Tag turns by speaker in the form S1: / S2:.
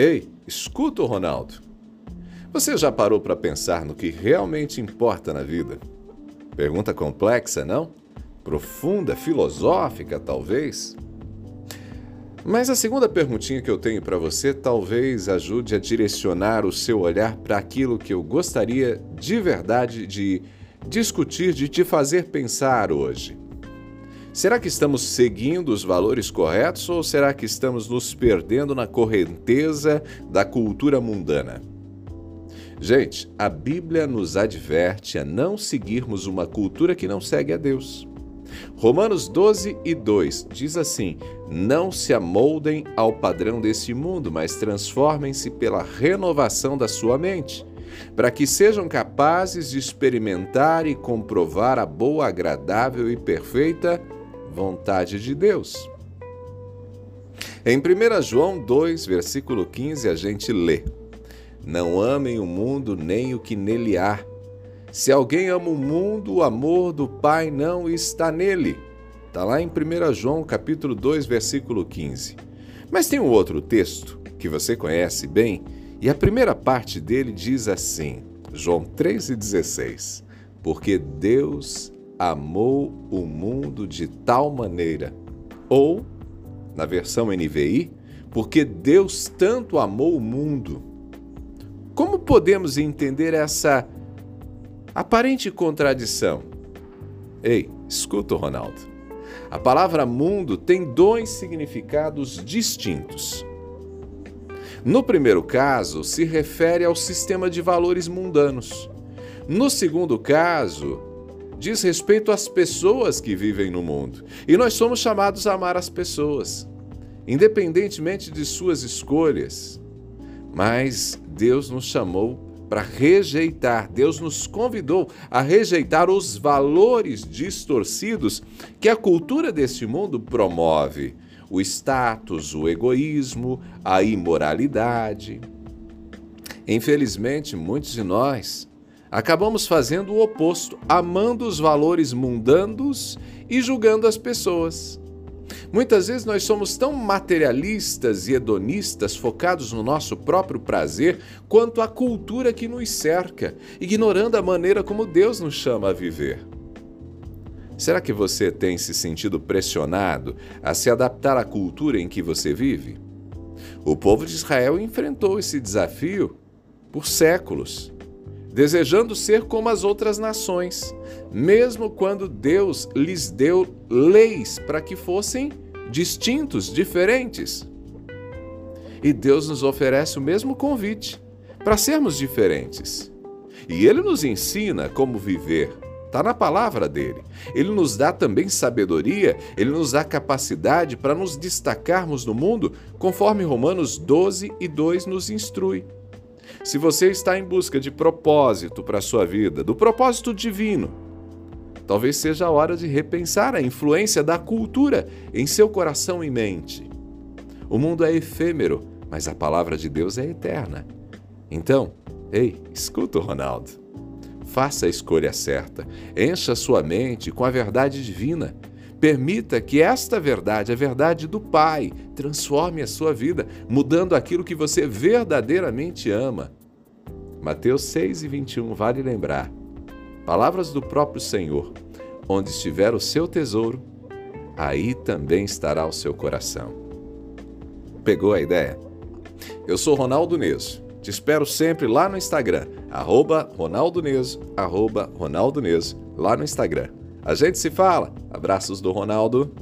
S1: Ei, escuta o Ronaldo. Você já parou para pensar no que realmente importa na vida? Pergunta complexa, não? Profunda, filosófica, talvez? Mas a segunda perguntinha que eu tenho para você talvez ajude a direcionar o seu olhar para aquilo que eu gostaria de verdade de discutir, de te fazer pensar hoje. Será que estamos seguindo os valores corretos ou será que estamos nos perdendo na correnteza da cultura mundana? Gente, a Bíblia nos adverte a não seguirmos uma cultura que não segue a Deus. Romanos 12 e 2 diz assim: Não se amoldem ao padrão desse mundo, mas transformem-se pela renovação da sua mente, para que sejam capazes de experimentar e comprovar a boa, agradável e perfeita vontade de Deus. Em 1 João 2, versículo 15, a gente lê: Não amem o mundo nem o que nele há. Se alguém ama o mundo, o amor do Pai não está nele. Está lá em 1 João capítulo 2, versículo 15. Mas tem um outro texto que você conhece bem, e a primeira parte dele diz assim, João 3,16: Porque Deus amou o mundo de tal maneira. Ou, na versão NVI, porque Deus tanto amou o mundo. Como podemos entender essa aparente contradição? Ei, escuta, Ronaldo. A palavra mundo tem dois significados distintos. No primeiro caso, se refere ao sistema de valores mundanos. No segundo caso, diz respeito às pessoas que vivem no mundo. E nós somos chamados a amar as pessoas, independentemente de suas escolhas. Mas Deus nos chamou para rejeitar, Deus nos convidou a rejeitar os valores distorcidos que a cultura deste mundo promove: o status, o egoísmo, a imoralidade. Infelizmente, muitos de nós acabamos fazendo o oposto, amando os valores mundanos e julgando as pessoas. Muitas vezes nós somos tão materialistas e hedonistas, focados no nosso próprio prazer, quanto a cultura que nos cerca, ignorando a maneira como Deus nos chama a viver. Será que você tem se sentido pressionado a se adaptar à cultura em que você vive? O povo de Israel enfrentou esse desafio por séculos desejando ser como as outras nações, mesmo quando Deus lhes deu leis para que fossem distintos, diferentes. E Deus nos oferece o mesmo convite para sermos diferentes. E Ele nos ensina como viver. Está na palavra dele. Ele nos dá também sabedoria, ele nos dá capacidade para nos destacarmos no mundo, conforme Romanos 12 e 2 nos instrui. Se você está em busca de propósito para a sua vida, do propósito divino, talvez seja a hora de repensar a influência da cultura em seu coração e mente. O mundo é efêmero, mas a palavra de Deus é eterna. Então, ei, escuta o Ronaldo. Faça a escolha certa, encha sua mente com a verdade divina Permita que esta verdade, a verdade do Pai, transforme a sua vida, mudando aquilo que você verdadeiramente ama. Mateus 6 e 21 vale lembrar. Palavras do próprio Senhor: Onde estiver o seu tesouro, aí também estará o seu coração. Pegou a ideia? Eu sou Ronaldo Neso. Te espero sempre lá no Instagram, arroba Ronaldo Neso, arroba Ronaldo Neso, lá no Instagram. A gente se fala. Abraços do Ronaldo.